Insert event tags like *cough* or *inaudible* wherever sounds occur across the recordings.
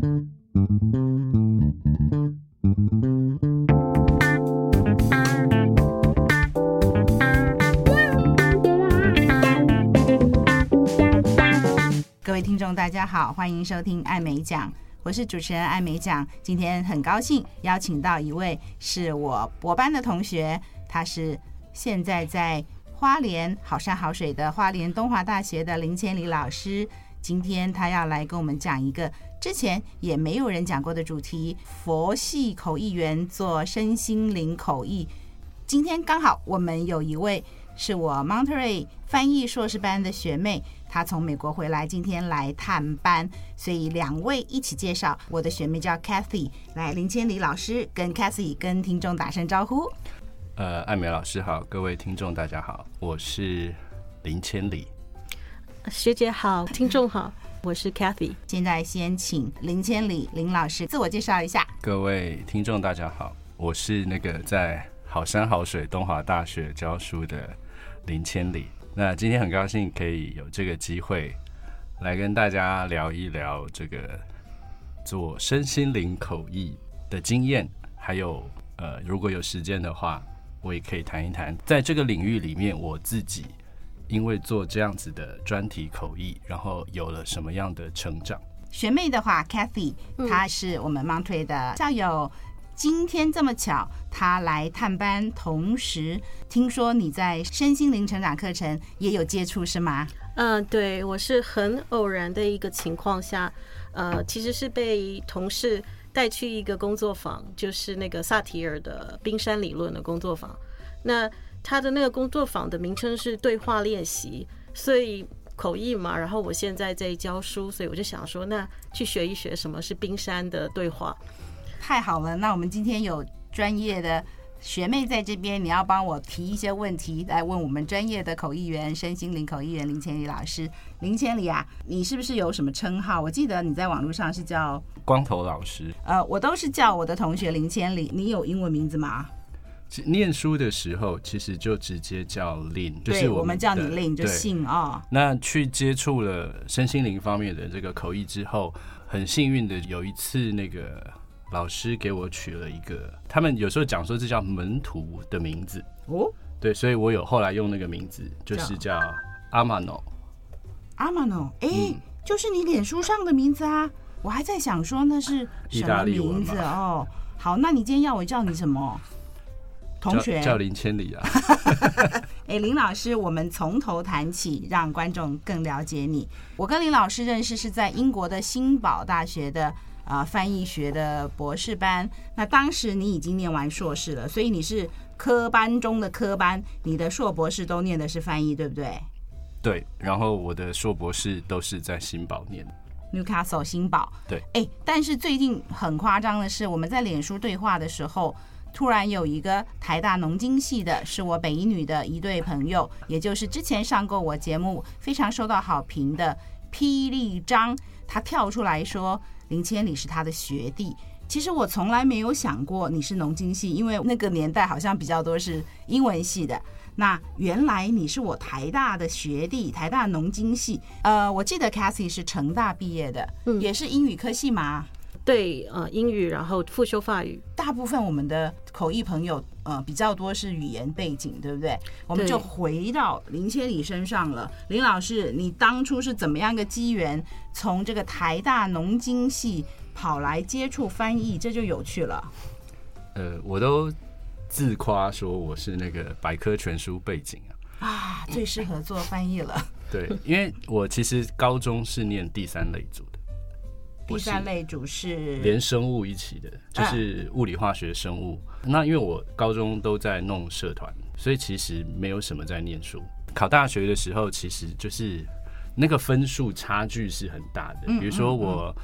各位听众，大家好，欢迎收听艾美奖，我是主持人艾美奖。今天很高兴邀请到一位是我博班的同学，他是现在在花莲好山好水的花莲东华大学的林千里老师。今天他要来跟我们讲一个之前也没有人讲过的主题——佛系口译员做身心灵口译。今天刚好我们有一位是我 Monterey 翻译硕士班的学妹。她从美国回来，今天来探班，所以两位一起介绍。我的学妹叫 Cathy，来林千里老师跟 Cathy 跟听众打声招呼。呃，艾美老师好，各位听众大家好，我是林千里。学姐好，听众好，我是 Cathy。现在先请林千里林老师自我介绍一下。各位听众大家好，我是那个在好山好水东华大学教书的林千里。那今天很高兴可以有这个机会来跟大家聊一聊这个做身心灵口译的经验，还有呃，如果有时间的话，我也可以谈一谈在这个领域里面我自己因为做这样子的专题口译，然后有了什么样的成长。学妹的话，Cathy，她是我们 Monterey 的校友。今天这么巧，她来探班，同时听说你在身心灵成长课程也有接触，是吗？嗯，对，我是很偶然的一个情况下，呃，其实是被同事带去一个工作坊，就是那个萨提尔的冰山理论的工作坊。那他的那个工作坊的名称是对话练习，所以口译嘛。然后我现在在教书，所以我就想说，那去学一学什么是冰山的对话。太好了，那我们今天有专业的学妹在这边，你要帮我提一些问题来问我们专业的口译员、身心灵口译员林千里老师。林千里啊，你是不是有什么称号？我记得你在网络上是叫光头老师。呃，我都是叫我的同学林千里。你有英文名字吗？念书的时候其实就直接叫 Lin，就是我们，叫你 Lin 就姓啊。那去接触了身心灵方面的这个口译之后，很幸运的有一次那个。老师给我取了一个，他们有时候讲说这叫门徒的名字哦，对，所以我有后来用那个名字，就是叫阿玛诺。阿玛诺，哎，就是你脸书上的名字啊！我还在想说那是什么名字哦。好，那你今天要我叫你什么？同学叫，叫林千里啊。*laughs* 哎，林老师，我们从头谈起，让观众更了解你。我跟林老师认识是在英国的新堡大学的。啊，翻译学的博士班，那当时你已经念完硕士了，所以你是科班中的科班，你的硕博士都念的是翻译，对不对？对，然后我的硕博士都是在新堡念，Newcastle 新堡。对，哎，但是最近很夸张的是，我们在脸书对话的时候，突然有一个台大农经系的，是我北一女的一对朋友，也就是之前上过我节目非常受到好评的霹雳张，他跳出来说。林千里是他的学弟，其实我从来没有想过你是农经系，因为那个年代好像比较多是英文系的。那原来你是我台大的学弟，台大农经系。呃，我记得 Cathy 是成大毕业的，嗯，也是英语科系吗？对，呃，英语，然后复修法语。大部分我们的口译朋友，呃，比较多是语言背景，对不对？我们就回到林千里身上了。林老师，你当初是怎么样个机缘，从这个台大农经系跑来接触翻译，这就有趣了。呃，我都自夸说我是那个百科全书背景啊，啊，最适合做翻译了。对，因为我其实高中是念第三类组。第三类组是连生物一起的，就是物理、化学、生物。那因为我高中都在弄社团，所以其实没有什么在念书。考大学的时候，其实就是那个分数差距是很大的。比如说我。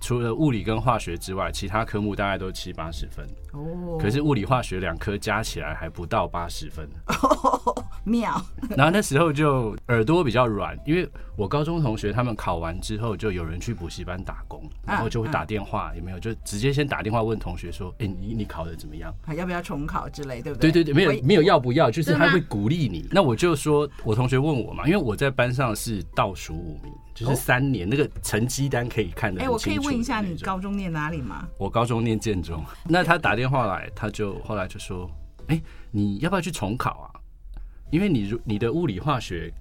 除了物理跟化学之外，其他科目大概都七八十分。哦，可是物理、化学两科加起来还不到八十分。哦，*laughs* 妙。*laughs* 然后那时候就耳朵比较软，因为我高中同学他们考完之后，就有人去补习班打工，然后就会打电话，有没有？就直接先打电话问同学说：“哎，你你考的怎么样？还要不要重考之类，对不对？”对对对，没有没有要不要，就是他会鼓励你。那我就说，我同学问我嘛，因为我在班上是倒数五名。就是三年、哦、那个成绩单可以看得。哎，我可以问一下你高中念哪里吗？我高中念建中。那他打电话来，他就后来就说：“哎，你要不要去重考啊？因为你如你的物理化学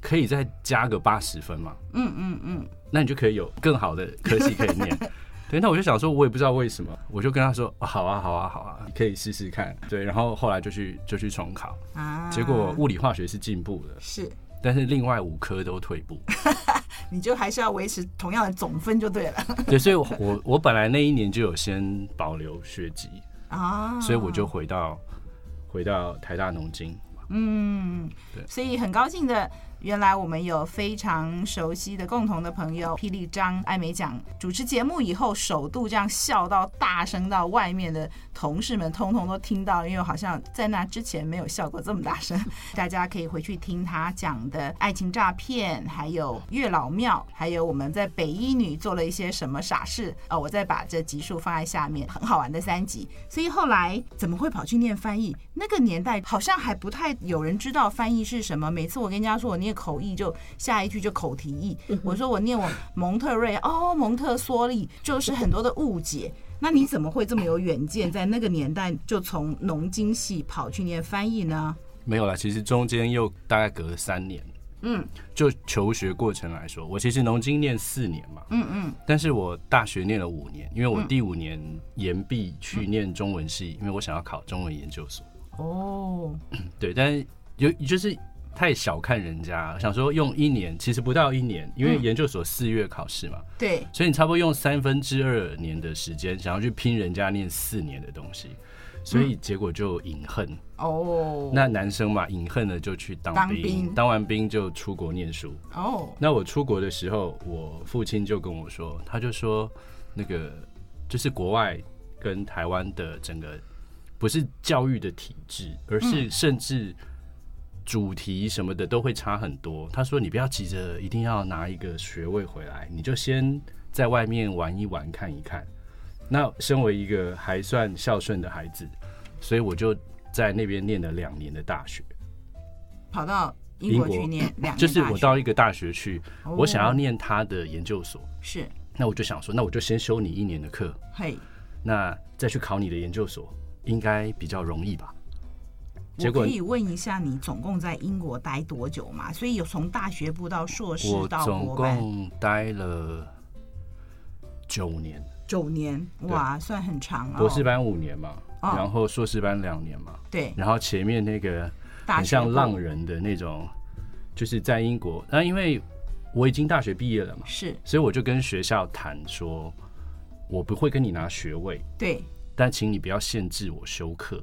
可以再加个八十分嘛。”嗯嗯嗯，那你就可以有更好的科系可以念。*laughs* 对，那我就想说，我也不知道为什么，我就跟他说，哦、好啊，好啊，好啊，可以试试看。对，然后后来就去就去重考，啊，结果物理化学是进步的，是，但是另外五科都退步，*laughs* 你就还是要维持同样的总分就对了。对，所以我我我本来那一年就有先保留学籍啊，所以我就回到回到台大农经，嗯，对，所以很高兴的。原来我们有非常熟悉的共同的朋友，霹雳张艾美奖主持节目以后，首度这样笑到大声到外面的同事们通通都听到，因为好像在那之前没有笑过这么大声。*laughs* 大家可以回去听他讲的爱情诈骗，还有月老庙，还有我们在北一女做了一些什么傻事啊！我再把这集数放在下面，很好玩的三集。所以后来怎么会跑去念翻译？那个年代好像还不太有人知道翻译是什么。每次我跟人家说我念。口译就下一句就口题译，我说我念我蒙特瑞哦，蒙特梭利就是很多的误解。那你怎么会这么有远见，在那个年代就从农经系跑去念翻译呢？没有啦，其实中间又大概隔了三年。嗯，就求学过程来说，我其实农经念四年嘛。嗯嗯，但是我大学念了五年，因为我第五年延毕去念中文系，因为我想要考中文研究所。哦，对，但是有就是。太小看人家，想说用一年，其实不到一年，因为研究所四月考试嘛。嗯，对，所以你差不多用三分之二年的时间，想要去拼人家念四年的东西，所以结果就隐恨哦。那男生嘛，隐恨了就去当兵，当兵，当完兵就出国念书哦。那我出国的时候，我父亲就跟我说，他就说那个就是国外跟台湾的整个不是教育的体制，而是甚至。主题什么的都会差很多。他说：“你不要急着一定要拿一个学位回来，你就先在外面玩一玩，看一看。”那身为一个还算孝顺的孩子，所以我就在那边念了两年的大学，跑到英国去念。就是我到一个大学去，我想要念他的研究所。是，那我就想说，那我就先修你一年的课。嘿，那再去考你的研究所，应该比较容易吧？我可以问一下，你总共在英国待多久嘛？所以有从大学部到硕士到总共待了九年。九年，哇，算很长啊。博士班五年嘛，然后硕士班两年嘛。对。然后前面那个很像浪人的那种，就是在英国。那因为我已经大学毕业了嘛，是，所以我就跟学校谈说，我不会跟你拿学位，对，但请你不要限制我修课。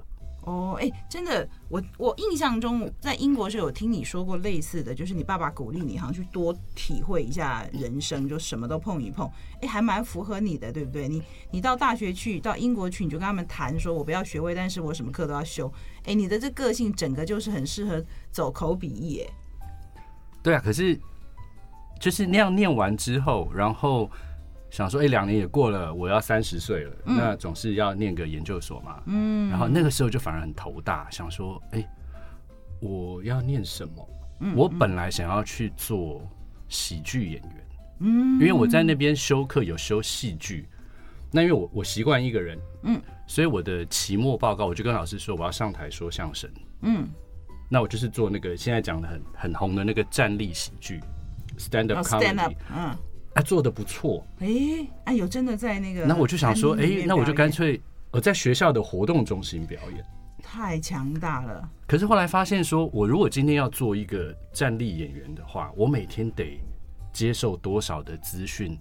哦，哎，真的，我我印象中在英国是有听你说过类似的，就是你爸爸鼓励你好像去多体会一下人生，就什么都碰一碰，哎，还蛮符合你的，对不对？你你到大学去，到英国去，你就跟他们谈说，我不要学位，但是我什么课都要修，哎，你的这个性整个就是很适合走口笔译，哎，对啊，可是就是那样念完之后，然后。想说，哎、欸，两年也过了，我要三十岁了，嗯、那总是要念个研究所嘛。嗯，然后那个时候就反而很头大，想说，哎、欸，我要念什么？嗯、我本来想要去做喜剧演员，嗯，因为我在那边修课有修戏剧，那因为我我习惯一个人，嗯，所以我的期末报告我就跟老师说我要上台说相声，嗯，那我就是做那个现在讲的很很红的那个站立喜剧，stand up comedy，嗯。他做的不错，哎，哎，有真的在那个，那我就想说，哎，那我就干脆我在学校的活动中心表演，太强大了。可是后来发现，说我如果今天要做一个站立演员的话，我每天得接受多少的资讯，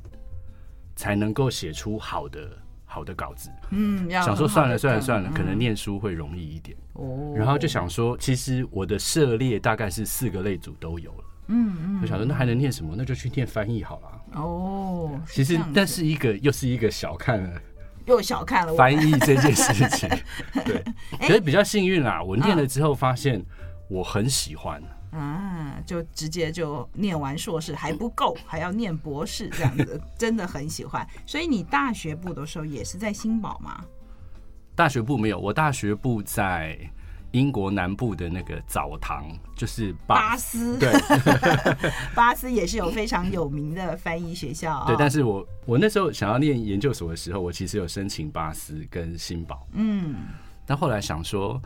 才能够写出好的好的稿子？嗯，想说算了算了算了，可能念书会容易一点。哦，然后就想说，其实我的涉猎大概是四个类组都有了。嗯嗯，就想说那还能念什么？那就去念翻译好了。哦，其实但是一个又是一个小看了，又小看了翻译这件事情。*laughs* 对，可是比较幸运啦，我念了之后发现我很喜欢，啊，就直接就念完硕士还不够，*laughs* 还要念博士这样子，真的很喜欢。所以你大学部的时候也是在新宝吗？大学部没有，我大学部在英国南部的那个澡堂，就是巴，巴斯。对，*laughs* 巴斯也是有非常有名的翻译学校。*laughs* 对，但是我我那时候想要念研究所的时候，我其实有申请巴斯跟新堡。嗯，但后来想说，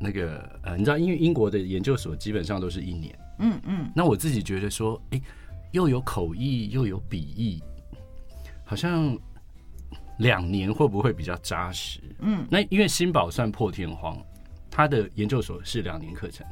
那个呃，你知道，因为英国的研究所基本上都是一年。嗯嗯。那我自己觉得说，哎、欸，又有口译又有笔译，好像。两年会不会比较扎实？嗯，那因为新堡算破天荒，他的研究所是两年课程。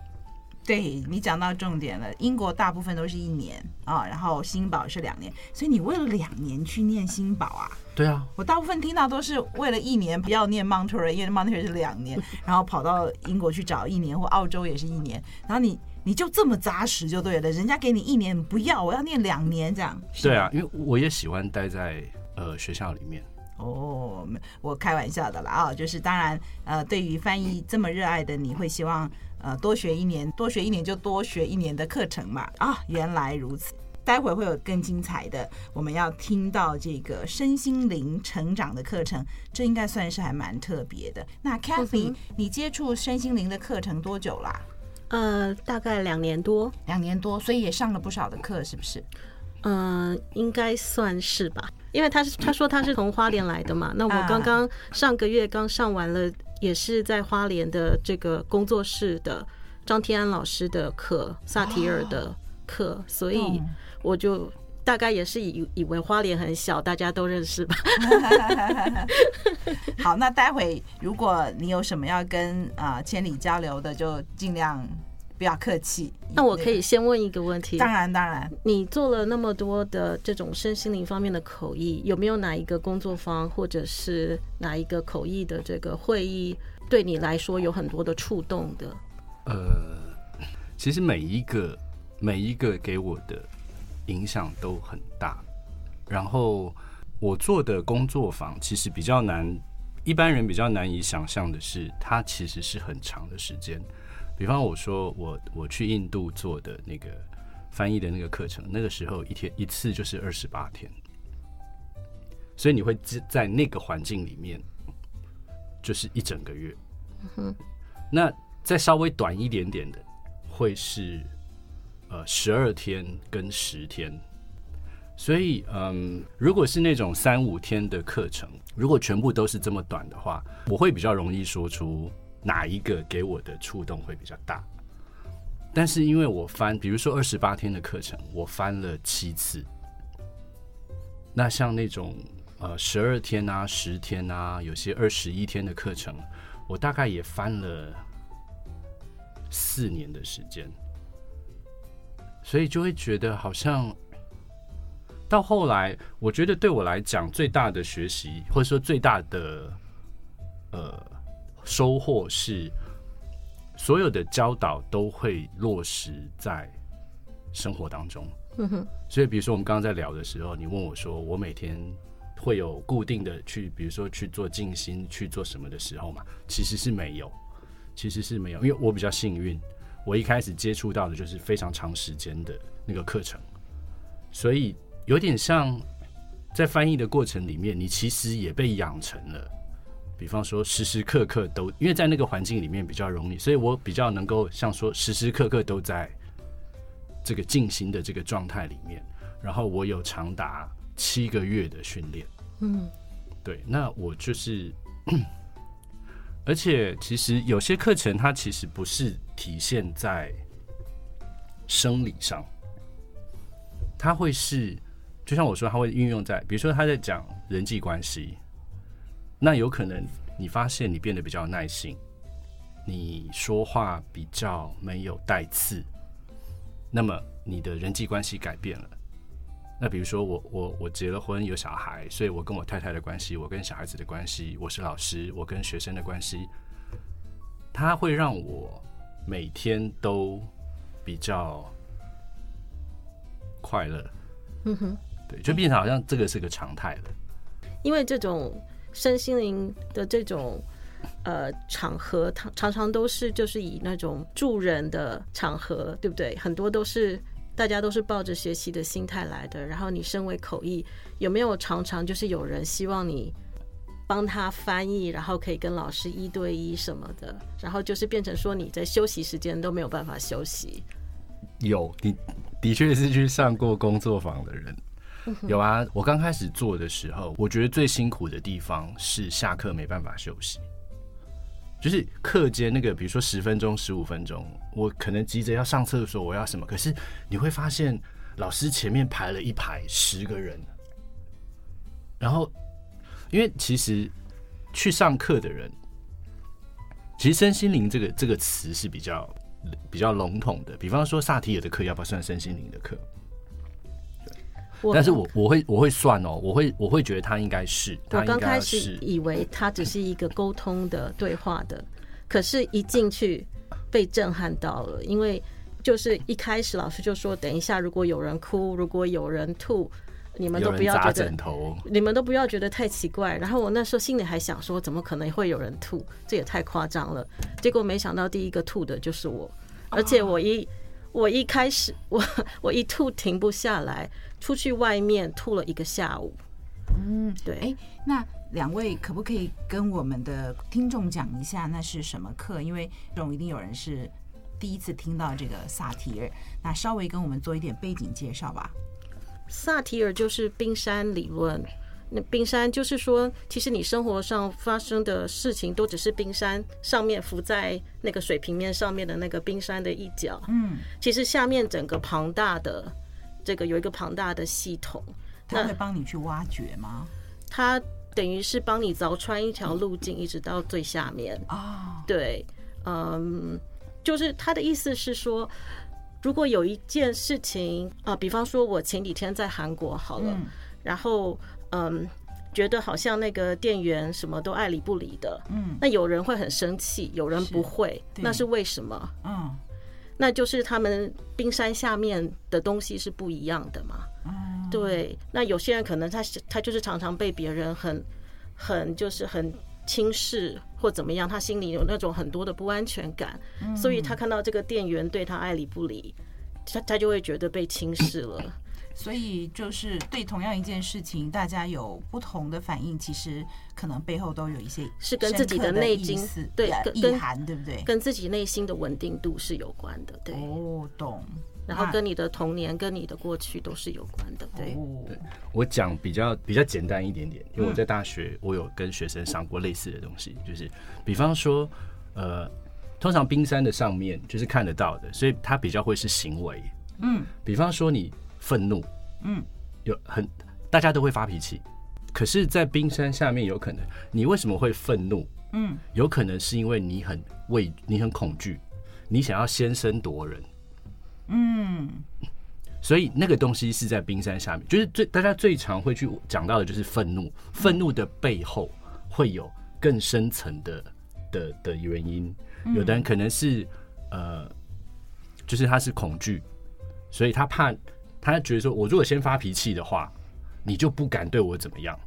对，你讲到重点了，英国大部分都是一年啊，然后新堡是两年，所以你为了两年去念新堡啊？对啊，我大部分听到都是为了一年不要念 Monterey，因为 Monterey 是两年，*laughs* 然后跑到英国去找一年，或澳洲也是一年，然后你你就这么扎实就对了，人家给你一年不要，我要念两年这样。对啊，因为我也喜欢待在呃学校里面。哦，我开玩笑的了啊，就是当然，呃，对于翻译这么热爱的你，会希望呃多学一年，多学一年就多学一年的课程嘛啊，原来如此。待会会有更精彩的，我们要听到这个身心灵成长的课程，这应该算是还蛮特别的。那 Kathy，、嗯、你接触身心灵的课程多久啦？呃，大概两年多，两年多，所以也上了不少的课，是不是？嗯、呃，应该算是吧。因为他是他说他是从花莲来的嘛，那我刚刚上个月刚上完了，也是在花莲的这个工作室的张天安老师的课，萨提尔的课，所以我就大概也是以以为花莲很小，大家都认识吧。*laughs* 好，那待会如果你有什么要跟啊千里交流的，就尽量。不要客气。那我可以先问一个问题？当然，当然。你做了那么多的这种身心灵方面的口译，有没有哪一个工作坊，或者是哪一个口译的这个会议，对你来说有很多的触动的？呃，其实每一个每一个给我的影响都很大。然后我做的工作坊其实比较难，一般人比较难以想象的是，它其实是很长的时间。比方我说我我去印度做的那个翻译的那个课程，那个时候一天一次就是二十八天，所以你会在在那个环境里面就是一整个月。那再稍微短一点点的会是呃十二天跟十天。所以嗯，如果是那种三五天的课程，如果全部都是这么短的话，我会比较容易说出。哪一个给我的触动会比较大？但是因为我翻，比如说二十八天的课程，我翻了七次。那像那种呃十二天啊、十天啊，有些二十一天的课程，我大概也翻了四年的时间。所以就会觉得好像到后来，我觉得对我来讲最大的学习，或者说最大的呃。收获是所有的教导都会落实在生活当中。嗯哼。所以，比如说我们刚刚在聊的时候，你问我说，我每天会有固定的去，比如说去做静心，去做什么的时候嘛？其实是没有，其实是没有，因为我比较幸运，我一开始接触到的就是非常长时间的那个课程，所以有点像在翻译的过程里面，你其实也被养成了。比方说，时时刻刻都，因为在那个环境里面比较容易，所以我比较能够像说，时时刻刻都在这个静心的这个状态里面。然后我有长达七个月的训练，嗯，对，那我就是，而且其实有些课程它其实不是体现在生理上，它会是，就像我说，它会运用在，比如说他在讲人际关系。那有可能你发现你变得比较耐心，你说话比较没有带刺，那么你的人际关系改变了。那比如说我我我结了婚有小孩，所以我跟我太太的关系，我跟小孩子的关系，我是老师，我跟学生的关系，它会让我每天都比较快乐。嗯哼，对，就变成好像这个是个常态了。因为这种。身心灵的这种呃场合，常常常都是就是以那种助人的场合，对不对？很多都是大家都是抱着学习的心态来的。然后你身为口译，有没有常常就是有人希望你帮他翻译，然后可以跟老师一对一什么的，然后就是变成说你在休息时间都没有办法休息。有，你的确是去上过工作坊的人。有啊，我刚开始做的时候，我觉得最辛苦的地方是下课没办法休息，就是课间那个，比如说十分钟、十五分钟，我可能急着要上厕所，我要什么，可是你会发现老师前面排了一排十个人，然后因为其实去上课的人，其实身心灵这个这个词是比较比较笼统的，比方说萨提尔的课要不要算身心灵的课？但是我我会我会算哦，我会我会觉得他应该是。我刚开始以为他只是一个沟通的对话的，可是一进去被震撼到了，因为就是一开始老师就说，等一下如果有人哭，如果有人吐，你们都不要觉得，你们都不要觉得太奇怪。然后我那时候心里还想说，怎么可能会有人吐？这也太夸张了。结果没想到第一个吐的就是我，而且我一。我一开始，*laughs* 我我一吐停不下来，出去外面吐了一个下午。嗯，对。哎，那两位可不可以跟我们的听众讲一下那是什么课？因为这种一定有人是第一次听到这个萨提尔，那稍微跟我们做一点背景介绍吧。萨提尔就是冰山理论。那冰山就是说，其实你生活上发生的事情都只是冰山上面浮在那个水平面上面的那个冰山的一角。嗯，其实下面整个庞大的这个有一个庞大的系统，他会帮你去挖掘吗？它等于是帮你凿穿一条路径，一直到最下面。啊，对，嗯，就是他的意思是说，如果有一件事情啊，比方说我前几天在韩国好了，然后。嗯，觉得好像那个店员什么都爱理不理的。嗯，那有人会很生气，有人不会，那是为什么？嗯，那就是他们冰山下面的东西是不一样的嘛。嗯，对。那有些人可能他他就是常常被别人很很就是很轻视或怎么样，他心里有那种很多的不安全感，所以他看到这个店员对他爱理不理，他他就会觉得被轻视了。所以就是对同样一件事情，大家有不同的反应，其实可能背后都有一些是跟自己的内心对意涵，对不对？跟自己内心的稳定度是有关的，对。哦，懂。然后跟你的童年、跟你的过去都是有关的，对。对，我讲比较比较简单一点点，因为我在大学我有跟学生上过类似的东西，就是比方说，呃，通常冰山的上面就是看得到的，所以它比较会是行为，嗯，比方说你。愤怒，嗯，有很大家都会发脾气，可是，在冰山下面，有可能你为什么会愤怒？嗯，有可能是因为你很畏，你很恐惧，你想要先声夺人，嗯，所以那个东西是在冰山下面，就是最大家最常会去讲到的就是愤怒，愤怒的背后会有更深层的的的原因，有的人可能是呃，就是他是恐惧，所以他怕。他觉得说，我如果先发脾气的话，你就不敢对我怎么样，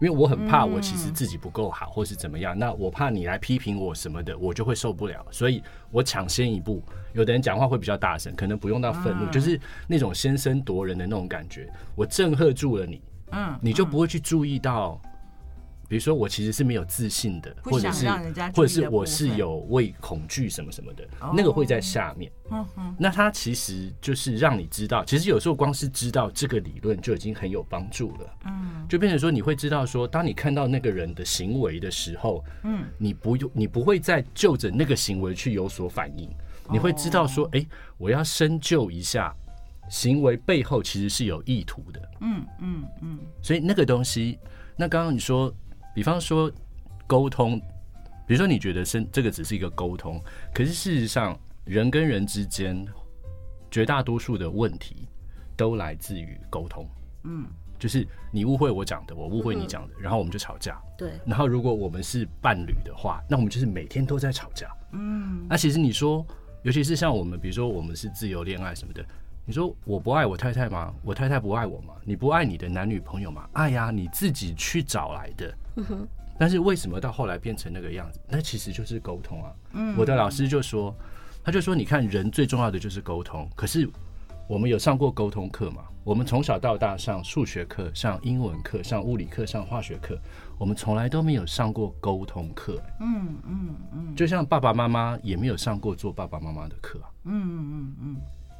因为我很怕我其实自己不够好，或是怎么样。那我怕你来批评我什么的，我就会受不了，所以我抢先一步。有的人讲话会比较大声，可能不用到愤怒，就是那种先声夺人的那种感觉。我震慑住了你，嗯，你就不会去注意到。比如说，我其实是没有自信的，或者是或者是我是有畏恐惧什么什么的，那个会在下面。那它其实就是让你知道，其实有时候光是知道这个理论就已经很有帮助了。嗯，就变成说你会知道说，当你看到那个人的行为的时候，嗯，你不用你不会再就着那个行为去有所反应，你会知道说，哎，我要深究一下行为背后其实是有意图的。嗯嗯嗯，所以那个东西，那刚刚你说。比方说沟通，比如说你觉得是这个只是一个沟通，可是事实上人跟人之间绝大多数的问题都来自于沟通。嗯，就是你误会我讲的，我误会你讲的，然后我们就吵架。对。然后如果我们是伴侣的话，那我们就是每天都在吵架。嗯。那其实你说，尤其是像我们，比如说我们是自由恋爱什么的，你说我不爱我太太吗？我太太不爱我吗？你不爱你的男女朋友吗？爱呀，你自己去找来的。嗯，但是为什么到后来变成那个样子？那其实就是沟通啊。嗯，我的老师就说，他就说，你看人最重要的就是沟通。可是我们有上过沟通课吗？我们从小到大上数学课、上英文课、上物理课、上化学课，我们从来都没有上过沟通课。嗯嗯嗯，就像爸爸妈妈也没有上过做爸爸妈妈的课。嗯嗯嗯嗯。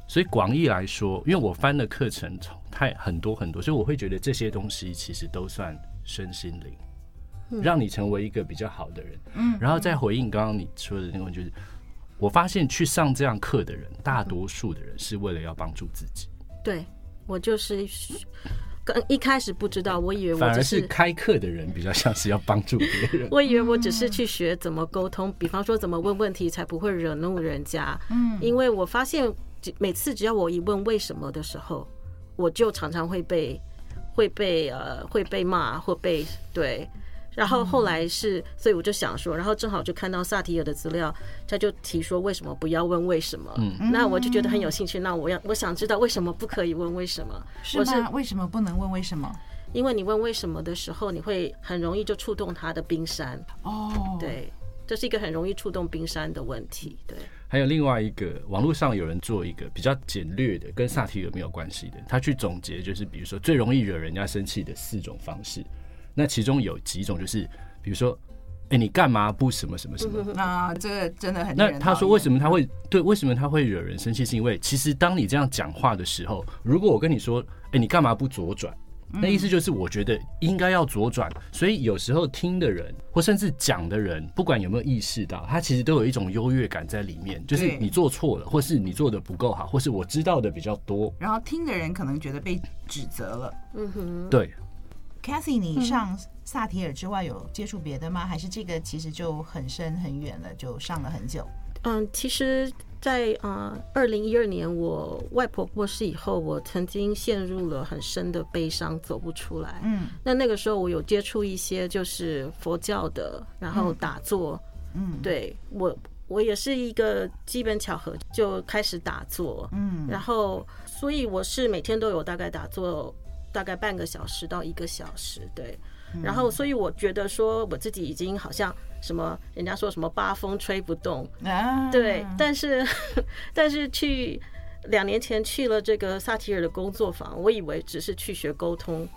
所以广义来说，因为我翻的课程太很多很多，所以我会觉得这些东西其实都算身心灵，让你成为一个比较好的人。嗯，然后再回应刚刚你说的那个问题，就是我发现去上这样课的人，大多数的人是为了要帮助自己。对。我就是刚一开始不知道，我以为我反而是开课的人比较像是要帮助别人。*laughs* 我以为我只是去学怎么沟通，比方说怎么问问题才不会惹怒人家。嗯，因为我发现每次只要我一问为什么的时候，我就常常会被会被呃会被骂或被对。然后后来是，所以我就想说，然后正好就看到萨提尔的资料，他就提说为什么不要问为什么？嗯，那我就觉得很有兴趣。那我要我想知道为什么不可以问为什么？是吗？为什么不能问为什么？因为你问为什么的时候，你会很容易就触动他的冰山。哦，对，这是一个很容易触动冰山的问题。对。还有另外一个，网络上有人做一个比较简略的，跟萨提尔没有关系的，他去总结就是，比如说最容易惹人家生气的四种方式。那其中有几种就是，比如说，哎、欸，你干嘛不什么什么什么？啊，这个真的很。那他说为什么他会对？为什么他会惹人生气？是因为其实当你这样讲话的时候，如果我跟你说，哎、欸，你干嘛不左转？那意思就是我觉得应该要左转。所以有时候听的人或甚至讲的人，不管有没有意识到，他其实都有一种优越感在里面，就是你做错了，或是你做的不够好，或是我知道的比较多。然后听的人可能觉得被指责了。嗯哼，对。Cathy，你上萨提尔之外有接触别的吗？还是这个其实就很深很远了，就上了很久？嗯，其实在，在呃二零一二年我外婆过世以后，我曾经陷入了很深的悲伤，走不出来。嗯，那那个时候我有接触一些就是佛教的，然后打坐。嗯，对我我也是一个基本巧合就开始打坐。嗯，然后所以我是每天都有大概打坐。大概半个小时到一个小时，对。然后，所以我觉得说我自己已经好像什么，人家说什么八风吹不动，啊对。但是，*laughs* 但是去两年前去了这个萨提尔的工作坊，我以为只是去学沟通，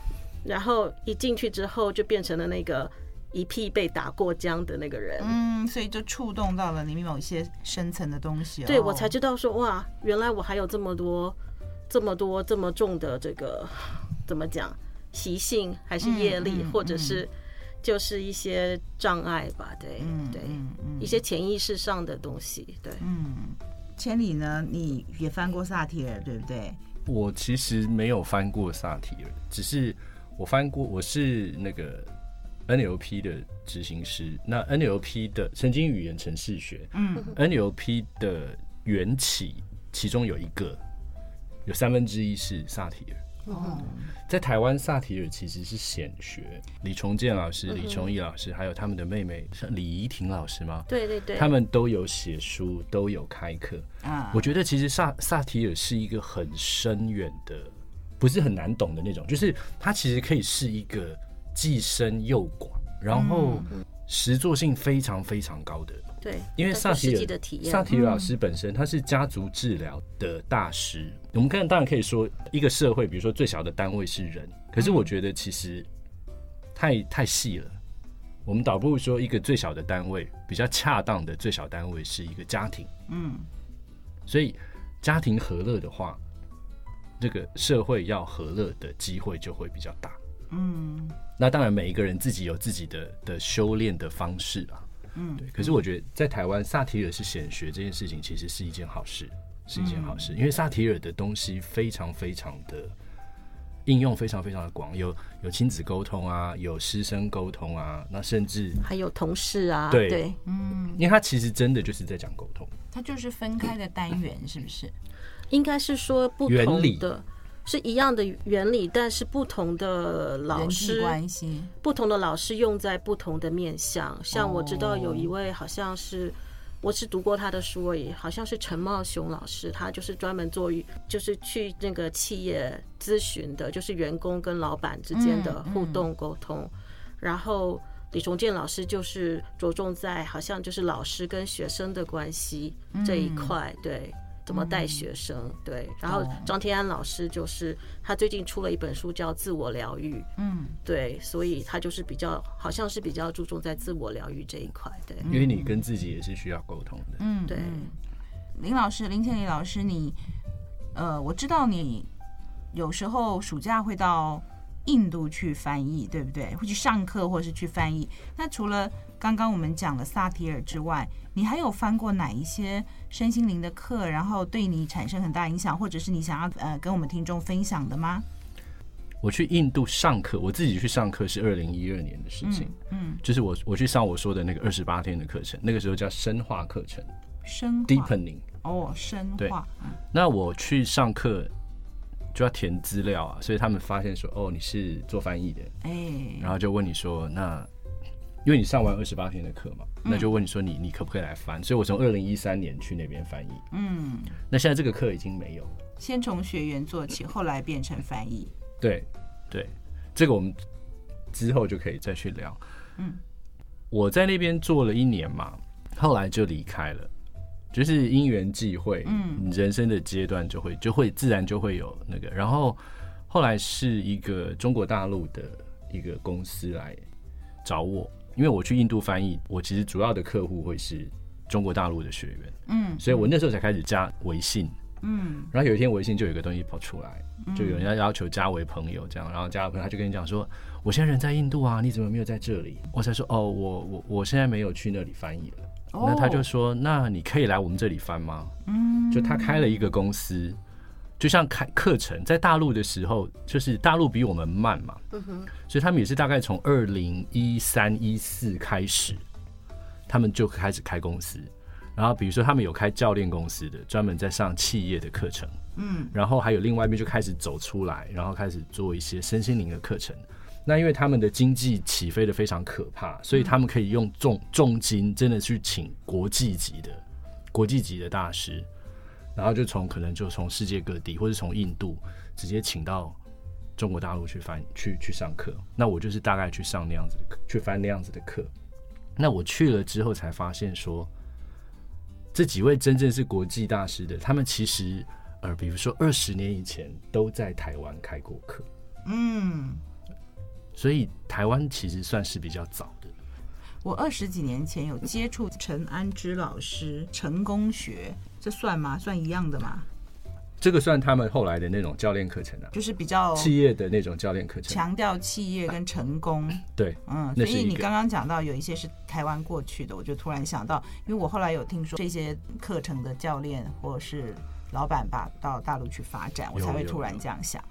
然后一进去之后就变成了那个一屁被打过江的那个人。嗯，所以就触动到了里面某一些深层的东西。对，我才知道说哇，原来我还有这么多、这么多、这么重的这个。怎么讲？习性还是业力，或者是就是一些障碍吧？对，对，一些潜意识上的东西。对，嗯，千里呢？你也翻过萨提尔，对不对？我其实没有翻过萨提尔，只是我翻过。我是那个 NLP 的执行师。那 NLP 的神经语言程式学，嗯，NLP 的缘起，其中有一个，有三分之一是萨提尔。哦，在台湾，萨提尔其实是显学。李崇建老师、李崇义老师，还有他们的妹妹像李怡婷老师吗？对对对，他们都有写书，都有开课。啊，我觉得其实萨萨提尔是一个很深远的，不是很难懂的那种，就是它其实可以是一个既深又广，然后实作性非常非常高的。对，因为萨提尔萨提尔老师本身他是家族治疗的大师。嗯、我们看当然可以说一个社会，比如说最小的单位是人，可是我觉得其实太太细了。我们倒不如说一个最小的单位比较恰当的最小单位是一个家庭。嗯，所以家庭和乐的话，这个社会要和乐的机会就会比较大。嗯，那当然每一个人自己有自己的的修炼的方式啊。嗯，对。可是我觉得在台湾，萨提尔是显学这件事情，其实是一件好事，是一件好事。因为萨提尔的东西非常非常的应用，非常非常的广，有有亲子沟通啊，有师生沟通啊，那甚至还有同事啊，对，对嗯，因为他其实真的就是在讲沟通，他就是分开的单元，是不是？应该是说不同的原理。是一样的原理，但是不同的老师关系，不同的老师用在不同的面向。像我知道有一位，好像是我是读过他的书而已，好像是陈茂雄老师，他就是专门做，就是去那个企业咨询的，就是员工跟老板之间的互动沟通。然后李崇建老师就是着重在好像就是老师跟学生的关系这一块，对。怎么带学生。对，然后张天安老师就是他最近出了一本书叫《自我疗愈》。嗯，对，所以他就是比较好像是比较注重在自我疗愈这一块。对，因为你跟自己也是需要沟通的。嗯，对。林老师，林千里老师，你呃，我知道你有时候暑假会到印度去翻译，对不对？会去上课或是去翻译。那除了刚刚我们讲了萨提尔之外，你还有翻过哪一些身心灵的课，然后对你产生很大影响，或者是你想要呃跟我们听众分享的吗？我去印度上课，我自己去上课是二零一二年的事情。嗯，嗯。就是我我去上我说的那个二十八天的课程，那个时候叫深化课程，深 deepening 哦，深化。对，那我去上课就要填资料啊，所以他们发现说，哦，你是做翻译的，哎，然后就问你说，那因为你上完二十八天的课嘛，那就问你说你，你你可不可以来翻？所以我从二零一三年去那边翻译，嗯，那现在这个课已经没有。了，先从学员做起，后来变成翻译，对对，这个我们之后就可以再去聊，嗯，我在那边做了一年嘛，后来就离开了。就是因缘际会，嗯，人生的阶段就会就会自然就会有那个，然后后来是一个中国大陆的一个公司来找我，因为我去印度翻译，我其实主要的客户会是中国大陆的学员，嗯，所以我那时候才开始加微信，嗯，然后有一天微信就有一个东西跑出来，就有人要要求加为朋友这样，然后加了朋友他就跟你讲说，我现在人在印度啊，你怎么没有在这里？我才说哦，我我我现在没有去那里翻译了。那他就说：“那你可以来我们这里翻吗？”嗯，就他开了一个公司，就像开课程，在大陆的时候，就是大陆比我们慢嘛，嗯，所以他们也是大概从二零一三一四开始，他们就开始开公司。然后比如说他们有开教练公司的，专门在上企业的课程，嗯，然后还有另外一边就开始走出来，然后开始做一些身心灵的课程。那因为他们的经济起飞的非常可怕，所以他们可以用重重金真的去请国际级的国际级的大师，然后就从可能就从世界各地或者从印度直接请到中国大陆去翻去去上课。那我就是大概去上那样子的课，去翻那样子的课。那我去了之后才发现说，这几位真正是国际大师的，他们其实呃，比如说二十年以前都在台湾开过课，嗯。所以台湾其实算是比较早的。我二十几年前有接触陈安之老师成功学，这算吗？算一样的吗？这个算他们后来的那种教练课程啊，就是比较企业的那种教练课程，强调企业跟成功。对，嗯，所以你刚刚讲到有一些是台湾过去的，我就突然想到，因为我后来有听说这些课程的教练或者是老板吧到大陆去发展，我才会突然这样想。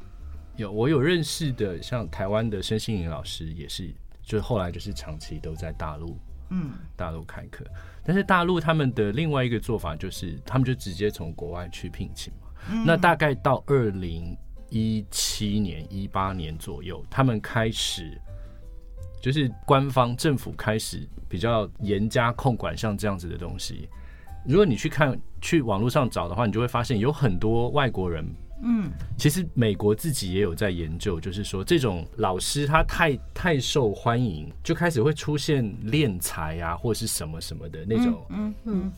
有，我有认识的，像台湾的申心颖老师也是，就是后来就是长期都在大陆，嗯，大陆开课。但是大陆他们的另外一个做法就是，他们就直接从国外去聘请嘛。嗯、那大概到二零一七年、一八年左右，他们开始就是官方政府开始比较严加控管，像这样子的东西。如果你去看去网络上找的话，你就会发现有很多外国人。嗯，其实美国自己也有在研究，就是说这种老师他太太受欢迎，就开始会出现敛财啊，或者是什么什么的那种。嗯嗯。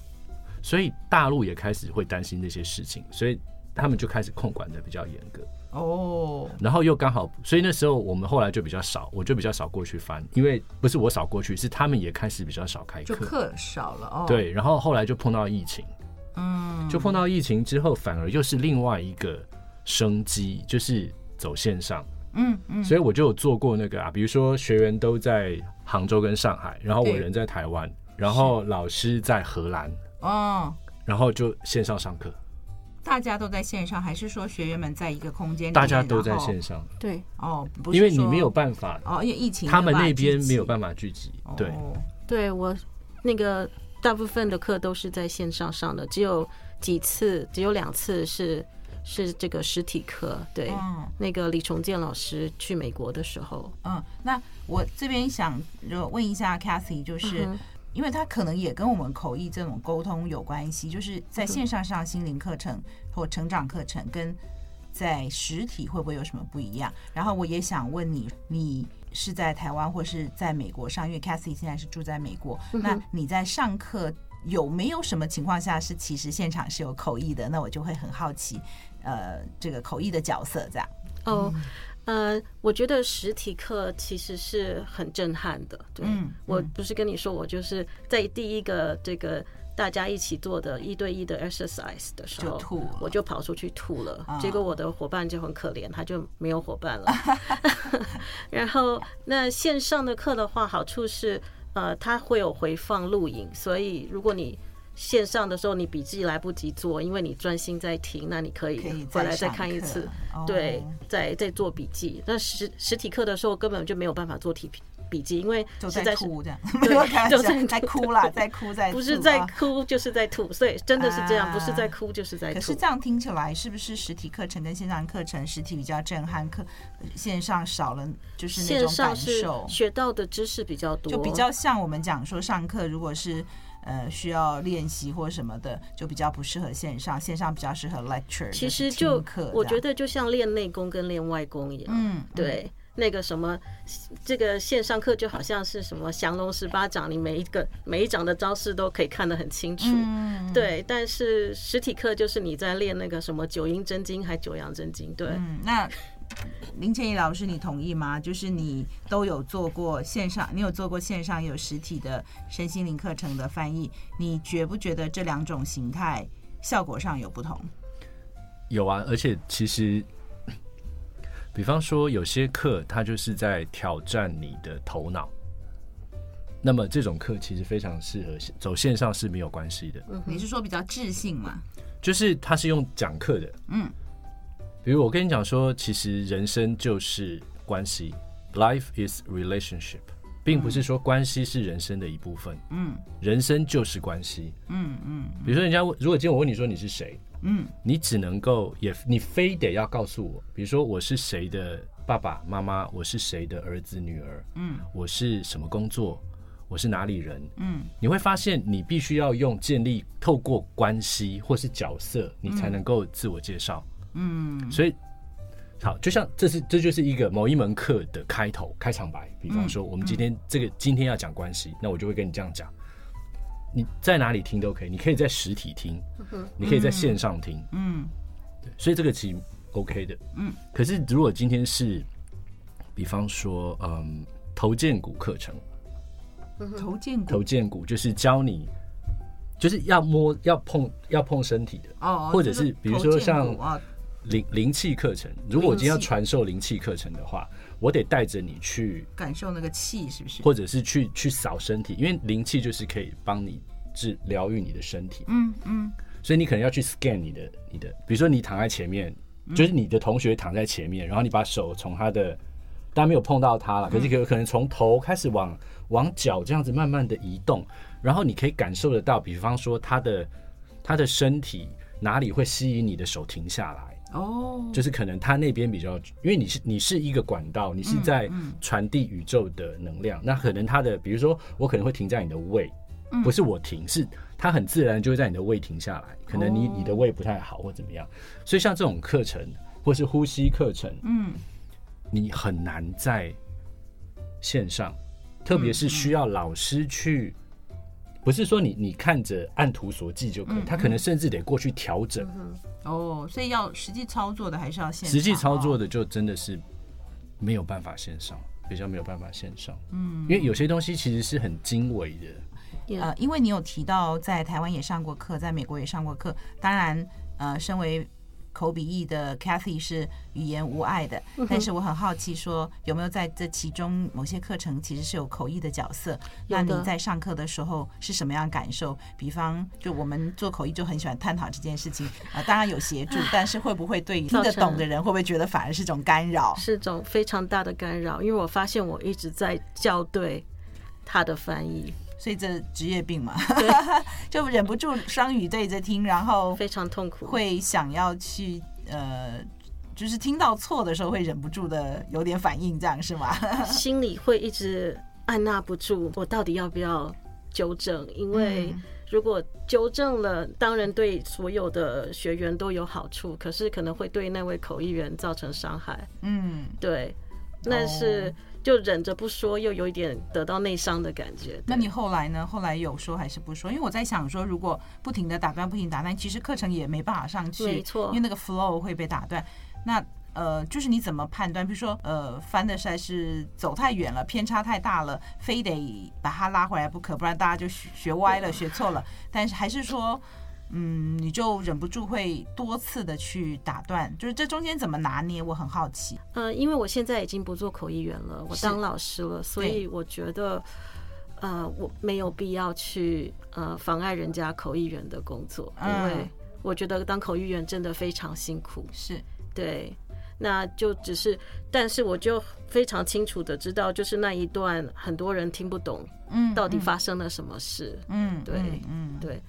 所以大陆也开始会担心这些事情，所以他们就开始控管的比较严格。哦。然后又刚好，所以那时候我们后来就比较少，我就比较少过去翻，因为不是我少过去，是他们也开始比较少开课，就课少了哦。对，然后后来就碰到疫情。嗯，就碰到疫情之后，反而又是另外一个生机，就是走线上。嗯嗯，所以我就有做过那个啊，比如说学员都在杭州跟上海，然后我人在台湾，然后老师在荷兰。哦，然后就线上上课。大家都在线上，还是说学员们在一个空间？大家都在线上。对，哦，因为你没有办法哦，因为疫情，他们那边没有办法聚集。对，对我那个。大部分的课都是在线上上的，只有几次，只有两次是是这个实体课。对，嗯、那个李崇建老师去美国的时候，嗯，那我这边想问一下 Cathy，就是、嗯、因为他可能也跟我们口译这种沟通有关系，就是在线上上心灵课程或成长课程，跟在实体会不会有什么不一样？然后我也想问你，你。是在台湾或是在美国上，因为 Cathy 现在是住在美国。嗯、那你在上课有没有什么情况下是其实现场是有口译的？那我就会很好奇，呃，这个口译的角色这样。哦，呃，我觉得实体课其实是很震撼的。对，嗯，我不是跟你说，我就是在第一个这个大家一起做的一对一的 exercise 的时候，就吐，我就跑出去吐了。哦，结果我的伙伴就很可怜，他就没有伙伴了。*laughs* *laughs* 然后那线上的课的话，好处是。呃，它会有回放录影，所以如果你线上的时候你笔记来不及做，因为你专心在听，那你可以回来再看一次，对，再再做笔记。那实实体课的时候根本就没有办法做题笔记，因为就在哭这样，*laughs* *laughs* 对，就是在哭啦，在哭在 *laughs* 不是在哭就是在吐，所以真的是这样，不是在哭就是在吐。可是这样听起来，是不是实体课程跟线上课程，实体比较震撼，课线上少了就是那种感受，学到的知识比较多，就比较像我们讲说上课，如果是。呃，需要练习或什么的，就比较不适合线上。线上比较适合 lecture。其实就我觉得就像练内功跟练外功一样。嗯，对，嗯、那个什么，这个线上课就好像是什么降龙十八掌，你每一个每一掌的招式都可以看得很清楚。嗯，对。但是实体课就是你在练那个什么九阴真经还九阳真经。对，嗯、那。林千怡老师，你同意吗？就是你都有做过线上，你有做过线上有实体的身心灵课程的翻译，你觉不觉得这两种形态效果上有不同？有啊，而且其实，比方说有些课它就是在挑战你的头脑，那么这种课其实非常适合走线上是没有关系的。嗯，你是说比较智性嘛？就是他是用讲课的，嗯。比如我跟你讲说，其实人生就是关系，Life is relationship，并不是说关系是人生的一部分。嗯，人生就是关系。嗯嗯。比如说，人家问，如果今天我问你说你是谁，嗯，你只能够也，你非得要告诉我，比如说我是谁的爸爸妈妈，我是谁的儿子女儿，嗯，我是什么工作，我是哪里人，嗯，你会发现你必须要用建立透过关系或是角色，你才能够自我介绍。嗯，所以好，就像这是这就是一个某一门课的开头开场白。比方说，我们今天这个今天要讲关系，那我就会跟你这样讲。你在哪里听都可以，你可以在实体听，你可以在线上听，嗯，对，所以这个其实 OK 的，嗯。可是如果今天是，比方说，嗯，头建股课程，头建股头荐骨就是教你。就是要摸、要碰、要碰身体的哦，或者是比如说像灵灵气课程，如果我今天要传授灵气课程的话，我得带着你去感受那个气，是不是？或者是去去扫身体，因为灵气就是可以帮你治疗愈你的身体。嗯嗯，所以你可能要去 scan 你的你的，比如说你躺在前面，就是你的同学躺在前面，然后你把手从他的，当然没有碰到他了，可是可可能从头开始往往脚这样子慢慢的移动。然后你可以感受得到，比方说他的他的身体哪里会吸引你的手停下来哦，就是可能他那边比较，因为你是你是一个管道，你是在传递宇宙的能量，那可能他的比如说我可能会停在你的胃，不是我停，是他很自然就会在你的胃停下来，可能你你的胃不太好或怎么样，所以像这种课程或是呼吸课程，嗯，你很难在线上，特别是需要老师去。不是说你你看着按图索骥就可以，他可能甚至得过去调整。哦，所以要实际操作的还是要线上。实际操作的就真的是没有办法线上，比较没有办法线上。嗯，因为有些东西其实是很精微的。呃，因为你有提到在台湾也上过课，在美国也上过课，当然，呃，身为。口笔译的 Cathy 是语言无碍的，但是我很好奇，说有没有在这其中某些课程其实是有口译的角色？那你在上课的时候是什么样感受？比方，就我们做口译就很喜欢探讨这件事情啊，当然有协助，*laughs* 但是会不会对听得懂的人会不会觉得反而是种干扰？是种非常大的干扰，因为我发现我一直在校对他的翻译。所以这职业病嘛，*laughs* 就忍不住双语对着听，然后非常痛苦，会想要去呃，就是听到错的时候会忍不住的有点反应，这样是吗？*laughs* 心里会一直按捺不住，我到底要不要纠正？因为如果纠正了，当然对所有的学员都有好处，可是可能会对那位口译员造成伤害。嗯，对。那是就忍着不说，又有一点得到内伤的感觉。那你后来呢？后来有说还是不说？因为我在想说，如果不停的打断，不停打断，其实课程也没办法上去，没错，因为那个 flow 会被打断。那呃，就是你怎么判断？比如说，呃，翻的实在是走太远了，偏差太大了，非得把它拉回来不可，不然大家就学学歪了，学错了。但是还是说。嗯，你就忍不住会多次的去打断，就是这中间怎么拿捏？我很好奇。呃，因为我现在已经不做口译员了，我当老师了，所以我觉得，呃，我没有必要去呃妨碍人家口译员的工作，因为我觉得当口译员真的非常辛苦。是对，那就只是，但是我就非常清楚的知道，就是那一段很多人听不懂，嗯，到底发生了什么事？嗯，对，嗯，嗯对。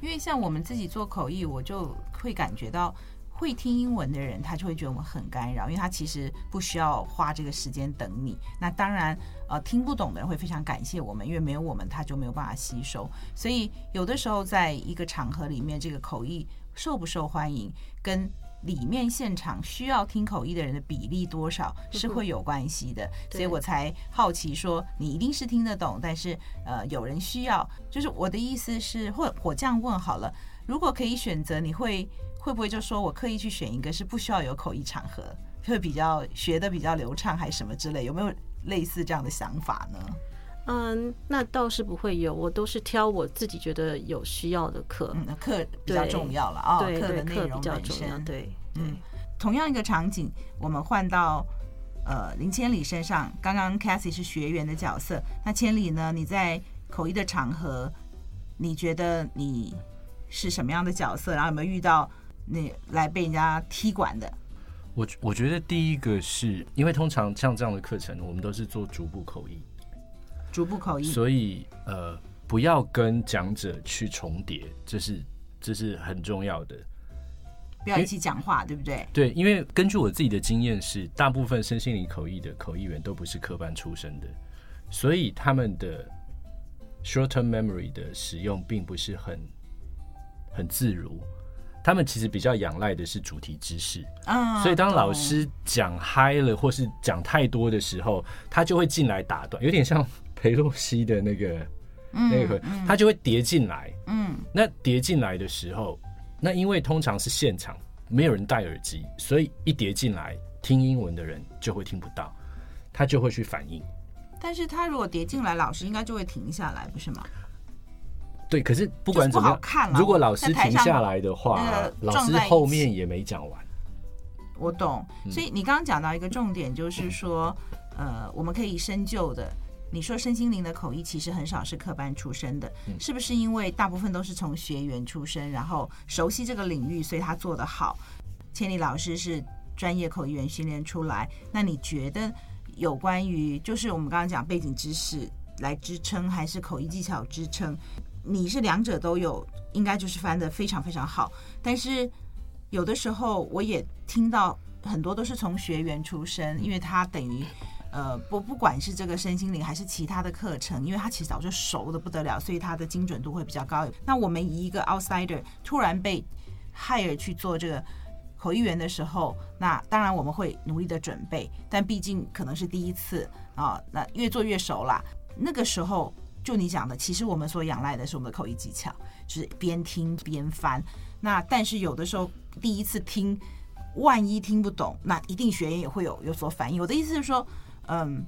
因为像我们自己做口译，我就会感觉到会听英文的人，他就会觉得我们很干扰，因为他其实不需要花这个时间等你。那当然，呃，听不懂的人会非常感谢我们，因为没有我们，他就没有办法吸收。所以有的时候，在一个场合里面，这个口译受不受欢迎，跟里面现场需要听口译的人的比例多少是会有关系的，所以我才好奇说，你一定是听得懂，但是呃，有人需要，就是我的意思是，或我这样问好了，如果可以选择，你会会不会就说我刻意去选一个是不需要有口译场合，会比较学的比较流畅，还是什么之类？有没有类似这样的想法呢？嗯，那倒是不会有，我都是挑我自己觉得有需要的课，嗯，课比较重要了啊，课、哦、的内容比较重要，对，嗯，同样一个场景，我们换到呃林千里身上，刚刚 c a s i e 是学员的角色，那千里呢？你在口译的场合，你觉得你是什么样的角色？然后有没有遇到你来被人家踢馆的？我我觉得第一个是因为通常像这样的课程，我们都是做逐步口译。逐步口译，所以呃，不要跟讲者去重叠，这是这是很重要的。不要一起讲话，对不对？对，因为根据我自己的经验是，大部分身心灵口译的口译员都不是科班出身的，所以他们的 short-term memory 的使用并不是很很自如。他们其实比较仰赖的是主题知识，啊，所以当老师讲嗨了或是讲太多的时候，他就会进来打断，有点像裴洛西的那个、嗯、那个，他就会叠进来。嗯，那叠进来的时候，那因为通常是现场没有人戴耳机，所以一叠进来听英文的人就会听不到，他就会去反应。但是他如果叠进来，老师应该就会停下来，不是吗？对，可是不管怎么样，如果老师停下来的话，老师后面也没讲完。我懂，所以你刚刚讲到一个重点，就是说，呃，我们可以深究的。你说身心灵的口译其实很少是科班出身的，是不是因为大部分都是从学员出身，然后熟悉这个领域，所以他做得好？千里老师是专业口译员训练出来，那你觉得有关于就是我们刚刚讲背景知识来支撑，还是口译技巧支撑？你是两者都有，应该就是翻得非常非常好。但是有的时候我也听到很多都是从学员出身，因为他等于呃不不管是这个身心灵还是其他的课程，因为他其实早就熟得不得了，所以他的精准度会比较高。那我们以一个 outsider 突然被 hire 去做这个口译员的时候，那当然我们会努力的准备，但毕竟可能是第一次啊，那越做越熟啦。那个时候。就你讲的，其实我们所仰赖的是我们的口译技巧，就是边听边翻。那但是有的时候第一次听，万一听不懂，那一定学员也会有有所反应。我的意思是说，嗯，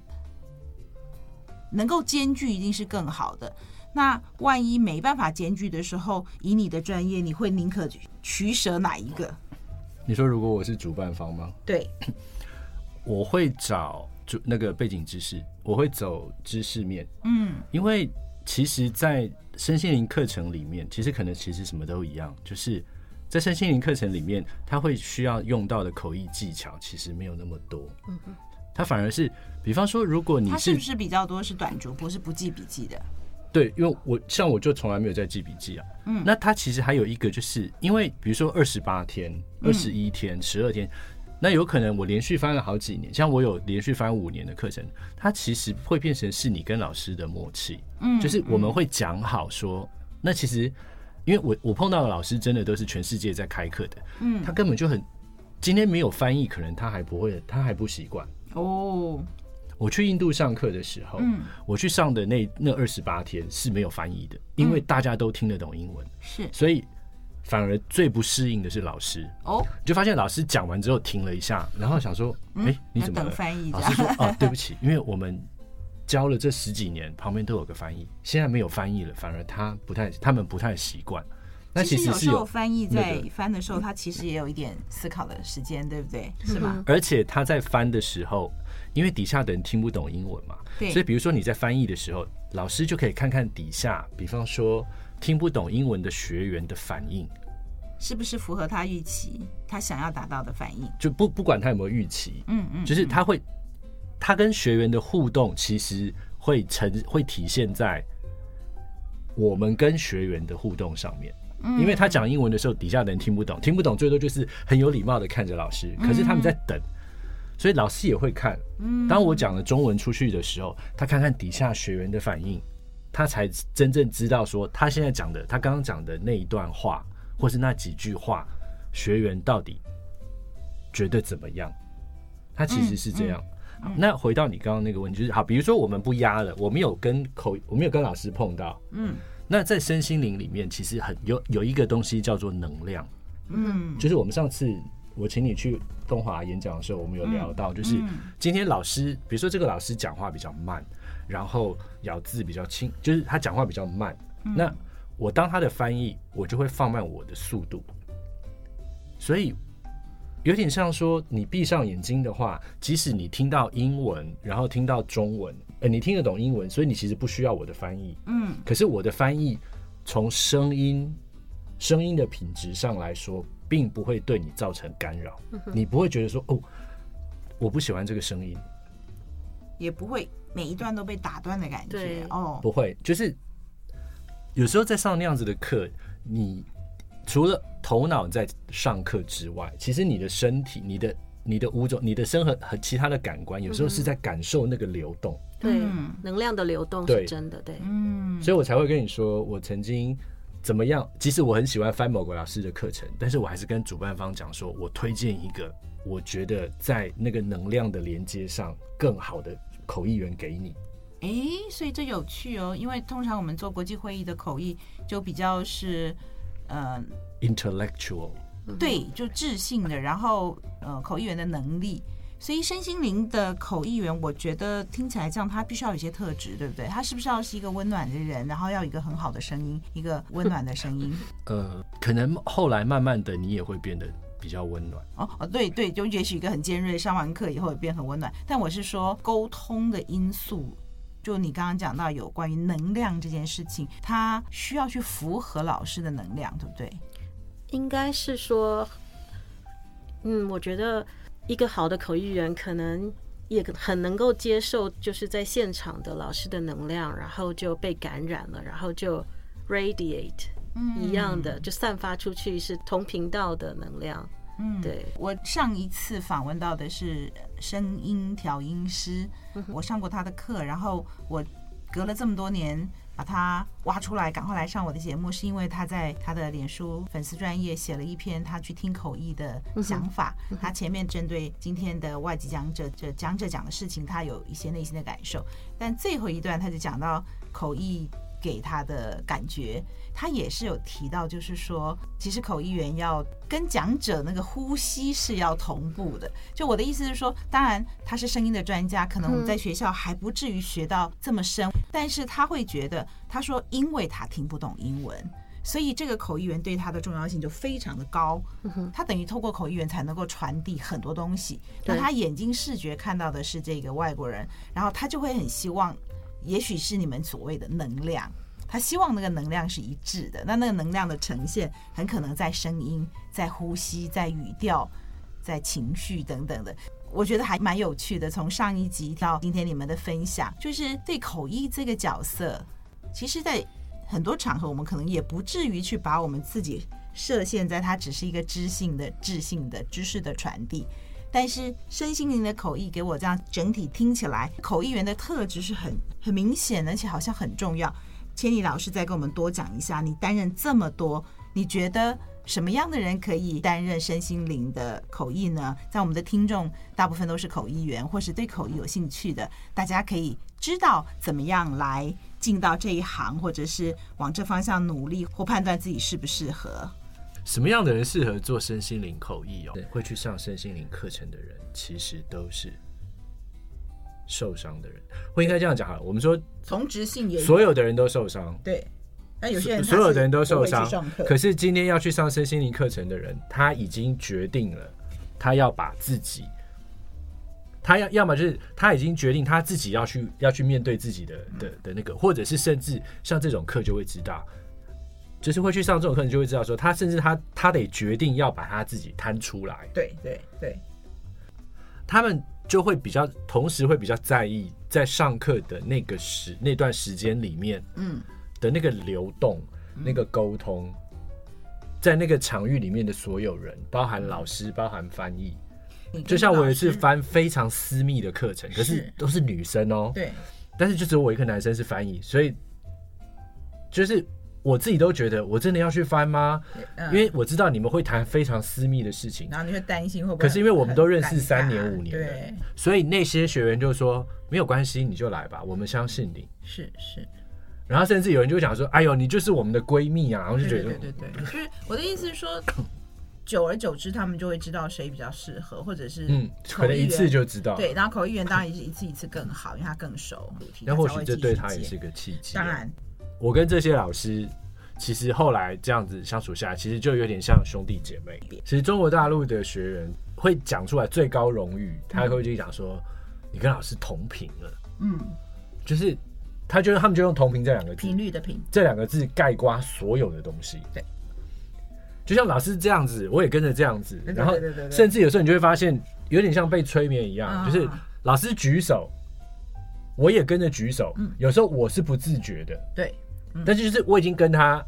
能够兼具一定是更好的。那万一没办法兼具的时候，以你的专业，你会宁可取舍哪一个？你说如果我是主办方吗？对，*coughs* 我会找。主那个背景知识，我会走知识面，嗯，因为其实，在身心灵课程里面，其实可能其实什么都一样，就是在身心灵课程里面，他会需要用到的口译技巧其实没有那么多，嗯哼，他反而是，比方说，如果你是，不是比较多是短逐，不是不记笔记的？对，因为我像我就从来没有在记笔记啊，嗯，那他其实还有一个，就是因为比如说二十八天、二十一天、十二天。那有可能我连续翻了好几年，像我有连续翻五年的课程，它其实会变成是你跟老师的默契，嗯，就是我们会讲好说，那其实因为我我碰到的老师真的都是全世界在开课的，嗯，他根本就很今天没有翻译，可能他还不会，他还不习惯哦。我去印度上课的时候，嗯，我去上的那那二十八天是没有翻译的，因为大家都听得懂英文，是，所以反而最不适应的是老师。哦，就发现老师讲完之后停了一下，然后想说，哎，你怎么了？等翻译？老师说，*laughs* 哦，对不起，因为我们教了这十几年，旁边都有个翻译，现在没有翻译了，反而他不太，他们不太习惯。那其实有时候翻译在翻的时候，他其实也有一点思考的时间，对不对？是吗？而且他在翻的时候，因为底下的人听不懂英文嘛，对，所以比如说你在翻译的时候，老师就可以看看底下，比方说听不懂英文的学员的反应，是不是符合他预期，他想要达到的反应？就不不管他有没有预期，嗯嗯，就是他会，他跟学员的互动其实会呈会体现在我们跟学员的互动上面。因为他讲英文的时候，底下的人听不懂，听不懂最多就是很有礼貌的看着老师。可是他们在等，所以老师也会看。当我讲了中文出去的时候，他看看底下学员的反应，他才真正知道说他现在讲的，他刚刚讲的那一段话，或是那几句话，学员到底觉得怎么样？他其实是这样。那回到你刚刚那个问题，就是好，比如说我们不压了，我们有跟口，我们有跟老师碰到，嗯。那在身心灵里面，其实很有有一个东西叫做能量，嗯，就是我们上次我请你去东华演讲的时候，我们有聊到，就是今天老师，比如说这个老师讲话比较慢，然后咬字比较轻，就是他讲话比较慢，那我当他的翻译，我就会放慢我的速度，所以有点像说，你闭上眼睛的话，即使你听到英文，然后听到中文。呃，你听得懂英文，所以你其实不需要我的翻译。嗯，可是我的翻译从声音、声音的品质上来说，并不会对你造成干扰。你不会觉得说，哦，我不喜欢这个声音，也不会每一段都被打断的感觉。哦，不会，就是有时候在上那样子的课，你除了头脑在上课之外，其实你的身体、你的。你的五种，你的身和和其他的感官，有时候是在感受那个流动，对，能量的流动是真的，对，嗯，所以我才会跟你说，我曾经怎么样，即使我很喜欢翻某个老师的课程，但是我还是跟主办方讲说，我推荐一个我觉得在那个能量的连接上更好的口译员给你。哎，所以这有趣哦，因为通常我们做国际会议的口译就比较是，呃，intellectual。对，就智性的，然后呃，口译员的能力，所以身心灵的口译员，我觉得听起来这样，他必须要有一些特质，对不对？他是不是要是一个温暖的人，然后要有一个很好的声音，一个温暖的声音？*laughs* 呃，可能后来慢慢的，你也会变得比较温暖。哦哦，对对，就也许一个很尖锐，上完课以后也变很温暖。但我是说，沟通的因素，就你刚刚讲到有关于能量这件事情，他需要去符合老师的能量，对不对？应该是说，嗯，我觉得一个好的口译员可能也很能够接受，就是在现场的老师的能量，然后就被感染了，然后就 radiate 一样的，就散发出去是同频道的能量。嗯，对。我上一次访问到的是声音调音师，我上过他的课，然后我隔了这么多年。把他挖出来，赶快来上我的节目，是因为他在他的脸书粉丝专业写了一篇他去听口译的想法。他前面针对今天的外籍讲者这讲者讲的事情，他有一些内心的感受，但最后一段他就讲到口译。给他的感觉，他也是有提到，就是说，其实口译员要跟讲者那个呼吸是要同步的。就我的意思是说，当然他是声音的专家，可能我们在学校还不至于学到这么深，但是他会觉得，他说，因为他听不懂英文，所以这个口译员对他的重要性就非常的高。他等于透过口译员才能够传递很多东西。那他眼睛视觉看到的是这个外国人，然后他就会很希望。也许是你们所谓的能量，他希望那个能量是一致的。那那个能量的呈现，很可能在声音、在呼吸、在语调、在情绪等等的。我觉得还蛮有趣的。从上一集到今天你们的分享，就是对口译这个角色，其实，在很多场合，我们可能也不至于去把我们自己设限在它只是一个知性的、智性的知识的传递。但是身心灵的口译给我这样整体听起来，口译员的特质是很很明显，而且好像很重要。千里老师再跟我们多讲一下，你担任这么多，你觉得什么样的人可以担任身心灵的口译呢？在我们的听众大部分都是口译员，或是对口译有兴趣的，大家可以知道怎么样来进到这一行，或者是往这方向努力，或判断自己适不适合。什么样的人适合做身心灵口译哦？会去上身心灵课程的人，其实都是受伤的人。我应该这样讲哈，我们说从职性也所有的人都受伤，对。那有些人所有的人都受伤，可是今天要去上身心灵课程的人，他已经决定了，他要把自己，他要要么就是他已经决定他自己要去要去面对自己的的的那个，或者是甚至像这种课就会知道。就是会去上这种课，你就会知道说，他甚至他他得决定要把他自己摊出来。对对对，他们就会比较，同时会比较在意在上课的那个时那段时间里面，嗯，的那个流动、嗯、那个沟通，在那个场域里面的所有人，包含老师，包含翻译。就像我有一次翻非常私密的课程，可是都是女生哦，对，但是就只有我一个男生是翻译，所以就是。我自己都觉得，我真的要去翻吗？嗯、因为我知道你们会谈非常私密的事情，然后你会担心会不会？可是因为我们都认识三年五年了，对，所以那些学员就说没有关系，你就来吧，我们相信你。是是。然后甚至有人就讲说：“哎呦，你就是我们的闺蜜啊！”然后就觉得，对对对，对，就是我的意思是说，久而久之，他们就会知道谁比较适合，或者是嗯，可能一次就知道。对，然后口译员当然也是一次一次更好，因为他更熟。那或许这对他也是个契机。当然。我跟这些老师，其实后来这样子相处下来，其实就有点像兄弟姐妹。其实中国大陆的学员会讲出来最高荣誉，他会就讲说：“你跟老师同频了。”嗯，就是他就是他们就用“同频”这两个字，频率的频这两个字概括所有的东西。对，就像老师这样子，我也跟着这样子，然后甚至有时候你就会发现，有点像被催眠一样，就是老师举手，我也跟着举手。有时候我是不自觉的。对。但是就是我已经跟他，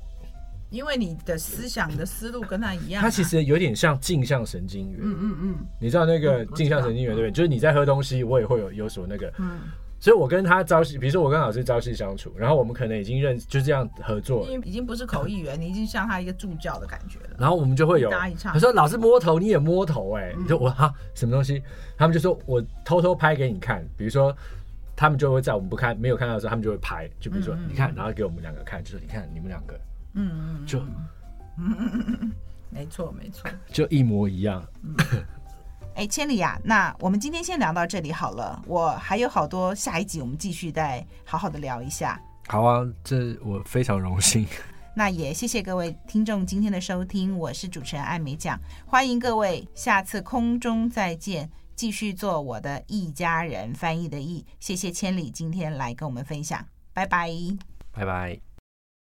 因为你的思想、的思路跟他一样，他其实有点像镜像神经元。嗯嗯嗯，你知道那个镜像神经元对不对？就是你在喝东西，我也会有有所那个。嗯，所以我跟他朝夕，比如说我跟老师朝夕相处，然后我们可能已经认就这样合作，已经不是口译员，你已经像他一个助教的感觉了。然后我们就会有，他说老师摸头，你也摸头，哎，你说我哈什么东西？他们就说我偷偷拍给你看，比如说。他们就会在我们不看、没有看到的时候，他们就会拍，就比如说你看，然后给我们两个看，就是你看你们两个，嗯嗯，就，嗯嗯嗯嗯没错没错，就一模一样。*laughs* 哎，千里呀，那我们今天先聊到这里好了，我还有好多下一集，我们继续再好好的聊一下。好啊，这我非常荣幸。*laughs* 那也谢谢各位听众今天的收听，我是主持人艾美奖，欢迎各位下次空中再见。继续做我的一家人，翻译的译，谢谢千里今天来跟我们分享，拜拜，拜拜。